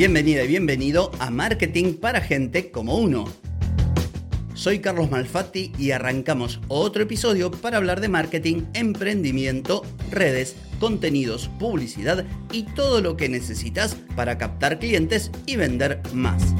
Bienvenida y bienvenido a Marketing para Gente como Uno. Soy Carlos Malfatti y arrancamos otro episodio para hablar de marketing, emprendimiento, redes, contenidos, publicidad y todo lo que necesitas para captar clientes y vender más.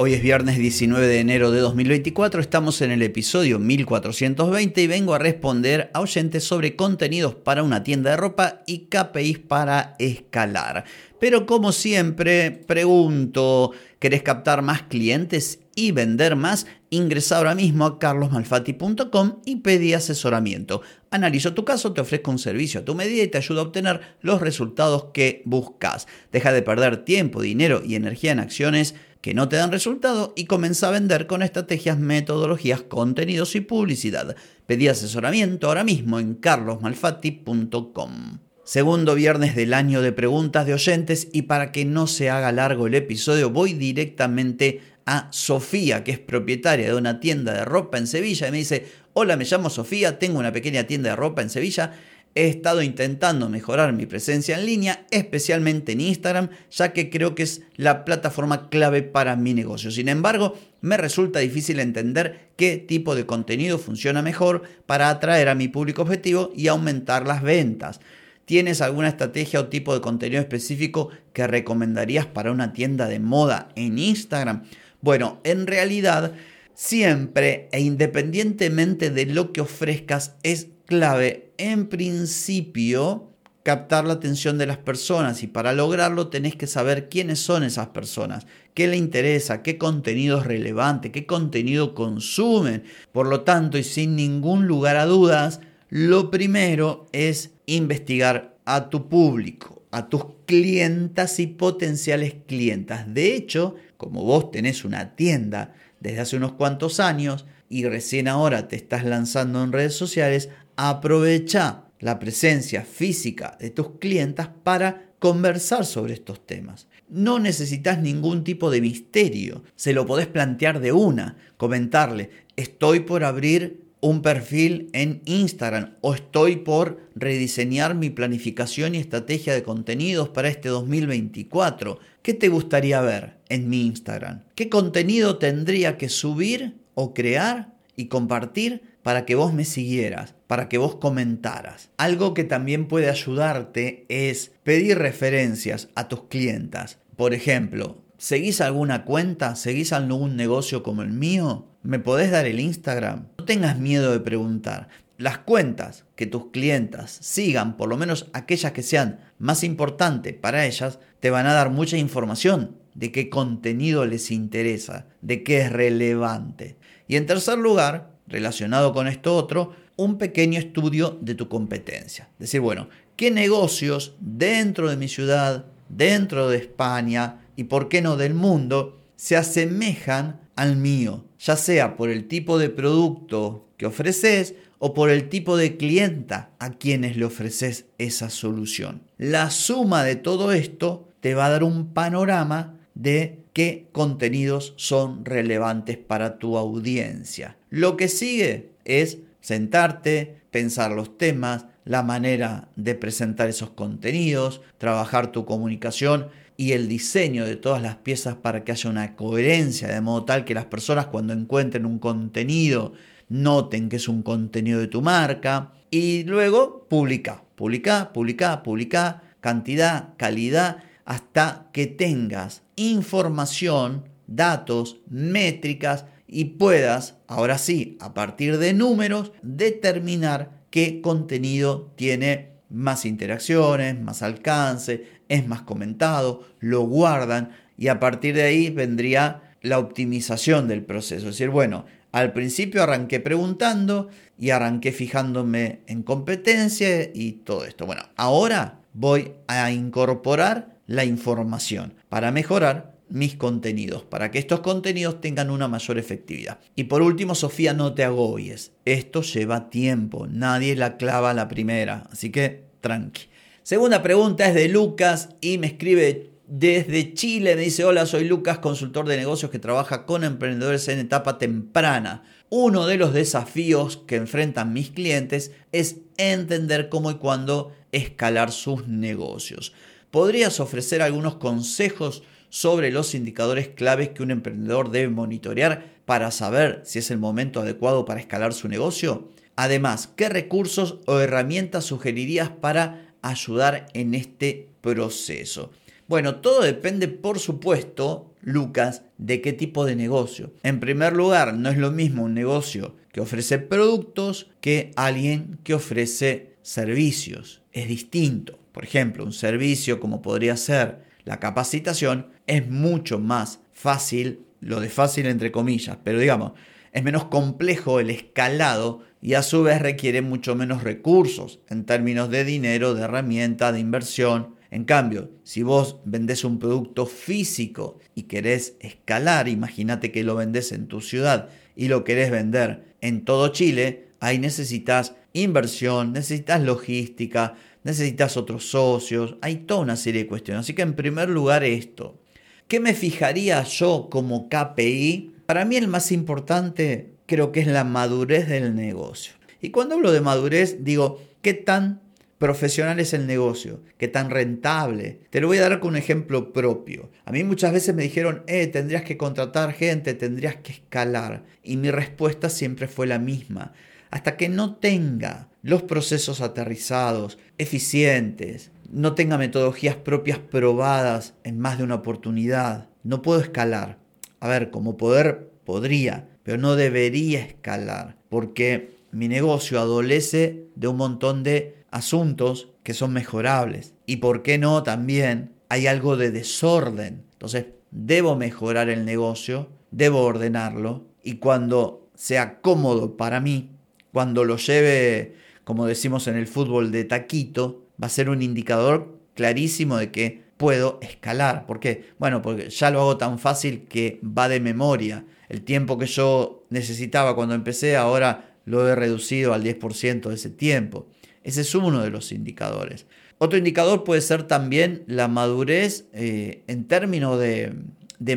Hoy es viernes 19 de enero de 2024, estamos en el episodio 1420 y vengo a responder a oyentes sobre contenidos para una tienda de ropa y KPIs para escalar. Pero como siempre, pregunto, ¿querés captar más clientes y vender más? Ingresa ahora mismo a carlosmalfati.com y pedí asesoramiento. Analizo tu caso, te ofrezco un servicio a tu medida y te ayudo a obtener los resultados que buscas. Deja de perder tiempo, dinero y energía en acciones que no te dan resultado y comienza a vender con estrategias, metodologías, contenidos y publicidad. Pedí asesoramiento ahora mismo en carlosmalfati.com. Segundo viernes del año de preguntas de oyentes y para que no se haga largo el episodio voy directamente a Sofía, que es propietaria de una tienda de ropa en Sevilla y me dice, hola, me llamo Sofía, tengo una pequeña tienda de ropa en Sevilla, he estado intentando mejorar mi presencia en línea, especialmente en Instagram, ya que creo que es la plataforma clave para mi negocio. Sin embargo, me resulta difícil entender qué tipo de contenido funciona mejor para atraer a mi público objetivo y aumentar las ventas. ¿Tienes alguna estrategia o tipo de contenido específico que recomendarías para una tienda de moda en Instagram? Bueno, en realidad, siempre e independientemente de lo que ofrezcas, es clave en principio captar la atención de las personas y para lograrlo tenés que saber quiénes son esas personas, qué le interesa, qué contenido es relevante, qué contenido consumen. Por lo tanto, y sin ningún lugar a dudas, lo primero es investigar a tu público, a tus clientas y potenciales clientas. De hecho, como vos tenés una tienda desde hace unos cuantos años y recién ahora te estás lanzando en redes sociales, aprovecha la presencia física de tus clientas para conversar sobre estos temas. No necesitas ningún tipo de misterio, se lo podés plantear de una, comentarle, estoy por abrir un perfil en Instagram o estoy por rediseñar mi planificación y estrategia de contenidos para este 2024. ¿Qué te gustaría ver en mi Instagram? ¿Qué contenido tendría que subir o crear y compartir para que vos me siguieras, para que vos comentaras? Algo que también puede ayudarte es pedir referencias a tus clientas. Por ejemplo, ¿seguís alguna cuenta? ¿Seguís algún negocio como el mío? ¿Me podés dar el Instagram? No tengas miedo de preguntar. Las cuentas que tus clientas sigan, por lo menos aquellas que sean más importantes para ellas, te van a dar mucha información de qué contenido les interesa, de qué es relevante. Y en tercer lugar, relacionado con esto otro, un pequeño estudio de tu competencia. Decir, bueno, ¿qué negocios dentro de mi ciudad, dentro de España y por qué no del mundo se asemejan al mío? ya sea por el tipo de producto que ofreces o por el tipo de clienta a quienes le ofreces esa solución. La suma de todo esto te va a dar un panorama de qué contenidos son relevantes para tu audiencia. Lo que sigue es sentarte, pensar los temas, la manera de presentar esos contenidos, trabajar tu comunicación y el diseño de todas las piezas para que haya una coherencia, de modo tal que las personas cuando encuentren un contenido noten que es un contenido de tu marca y luego publica, publica, publica, publica, cantidad, calidad, hasta que tengas información, datos, métricas y puedas, ahora sí, a partir de números, determinar qué contenido tiene más interacciones, más alcance, es más comentado, lo guardan y a partir de ahí vendría la optimización del proceso. Es decir, bueno, al principio arranqué preguntando y arranqué fijándome en competencia y todo esto. Bueno, ahora voy a incorporar la información para mejorar mis contenidos, para que estos contenidos tengan una mayor efectividad. Y por último, Sofía, no te agobies. Esto lleva tiempo, nadie la clava a la primera, así que tranqui. Segunda pregunta es de Lucas y me escribe desde Chile. Me dice, hola, soy Lucas, consultor de negocios que trabaja con emprendedores en etapa temprana. Uno de los desafíos que enfrentan mis clientes es entender cómo y cuándo escalar sus negocios. ¿Podrías ofrecer algunos consejos sobre los indicadores claves que un emprendedor debe monitorear para saber si es el momento adecuado para escalar su negocio? Además, ¿qué recursos o herramientas sugerirías para ayudar en este proceso? Bueno, todo depende, por supuesto, Lucas, de qué tipo de negocio. En primer lugar, no es lo mismo un negocio que ofrece productos que alguien que ofrece servicios. Es distinto. Por ejemplo, un servicio como podría ser la capacitación es mucho más fácil, lo de fácil entre comillas, pero digamos, es menos complejo el escalado y a su vez requiere mucho menos recursos en términos de dinero, de herramienta, de inversión. En cambio, si vos vendés un producto físico y querés escalar, imagínate que lo vendés en tu ciudad y lo querés vender en todo Chile, ahí necesitas inversión, necesitas logística, necesitas otros socios, hay toda una serie de cuestiones. Así que en primer lugar esto. ¿Qué me fijaría yo como KPI? Para mí el más importante creo que es la madurez del negocio. Y cuando hablo de madurez, digo, ¿qué tan profesional es el negocio? ¿Qué tan rentable? Te lo voy a dar con un ejemplo propio. A mí muchas veces me dijeron, eh, tendrías que contratar gente, tendrías que escalar. Y mi respuesta siempre fue la misma. Hasta que no tenga los procesos aterrizados, eficientes, no tenga metodologías propias probadas en más de una oportunidad, no puedo escalar. A ver, como poder podría, pero no debería escalar, porque mi negocio adolece de un montón de asuntos que son mejorables. Y por qué no también hay algo de desorden. Entonces, debo mejorar el negocio, debo ordenarlo y cuando sea cómodo para mí, cuando lo lleve, como decimos en el fútbol, de taquito, va a ser un indicador clarísimo de que puedo escalar. ¿Por qué? Bueno, porque ya lo hago tan fácil que va de memoria el tiempo que yo necesitaba cuando empecé, ahora lo he reducido al 10% de ese tiempo. Ese es uno de los indicadores. Otro indicador puede ser también la madurez eh, en términos de,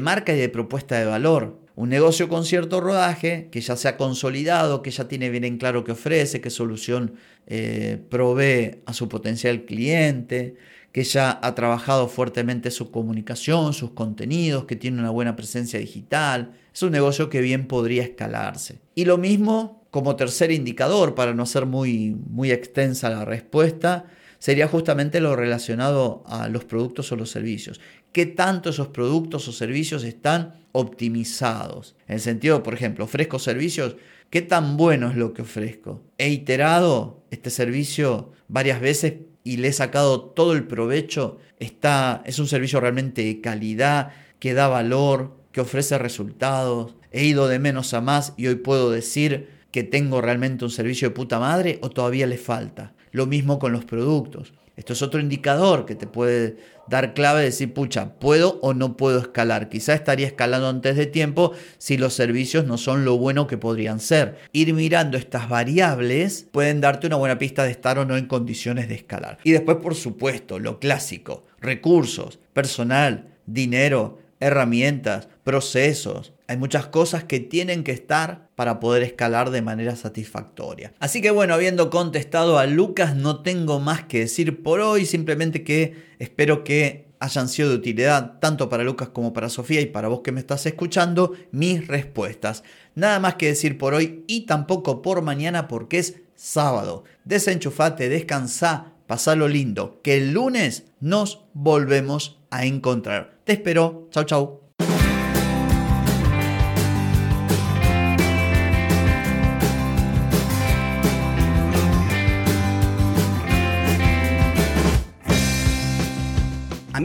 marca y de propuesta de valor. Un negocio con cierto rodaje, que ya se ha consolidado, que ya tiene bien en claro qué ofrece, qué solución eh, provee a su potencial cliente, que ya ha trabajado fuertemente su comunicación, sus contenidos, que tiene una buena presencia digital. Es un negocio que bien podría escalarse. Y lo mismo como tercer indicador, para no ser muy, muy extensa la respuesta, sería justamente lo relacionado a los productos o los servicios. ¿Qué tanto esos productos o servicios están optimizados? En el sentido, por ejemplo, ofrezco servicios, ¿qué tan bueno es lo que ofrezco? He iterado este servicio varias veces y le he sacado todo el provecho. Está, es un servicio realmente de calidad, que da valor, que ofrece resultados. He ido de menos a más y hoy puedo decir que tengo realmente un servicio de puta madre o todavía le falta. Lo mismo con los productos. Esto es otro indicador que te puede dar clave de decir, pucha, ¿puedo o no puedo escalar? Quizá estaría escalando antes de tiempo si los servicios no son lo bueno que podrían ser. Ir mirando estas variables pueden darte una buena pista de estar o no en condiciones de escalar. Y después, por supuesto, lo clásico, recursos, personal, dinero, herramientas, procesos. Hay muchas cosas que tienen que estar para poder escalar de manera satisfactoria. Así que bueno, habiendo contestado a Lucas, no tengo más que decir por hoy, simplemente que espero que hayan sido de utilidad tanto para Lucas como para Sofía y para vos que me estás escuchando mis respuestas. Nada más que decir por hoy y tampoco por mañana porque es sábado. Desenchufate, descansa, pasalo lindo, que el lunes nos volvemos a encontrar. Te espero. Chau, chau.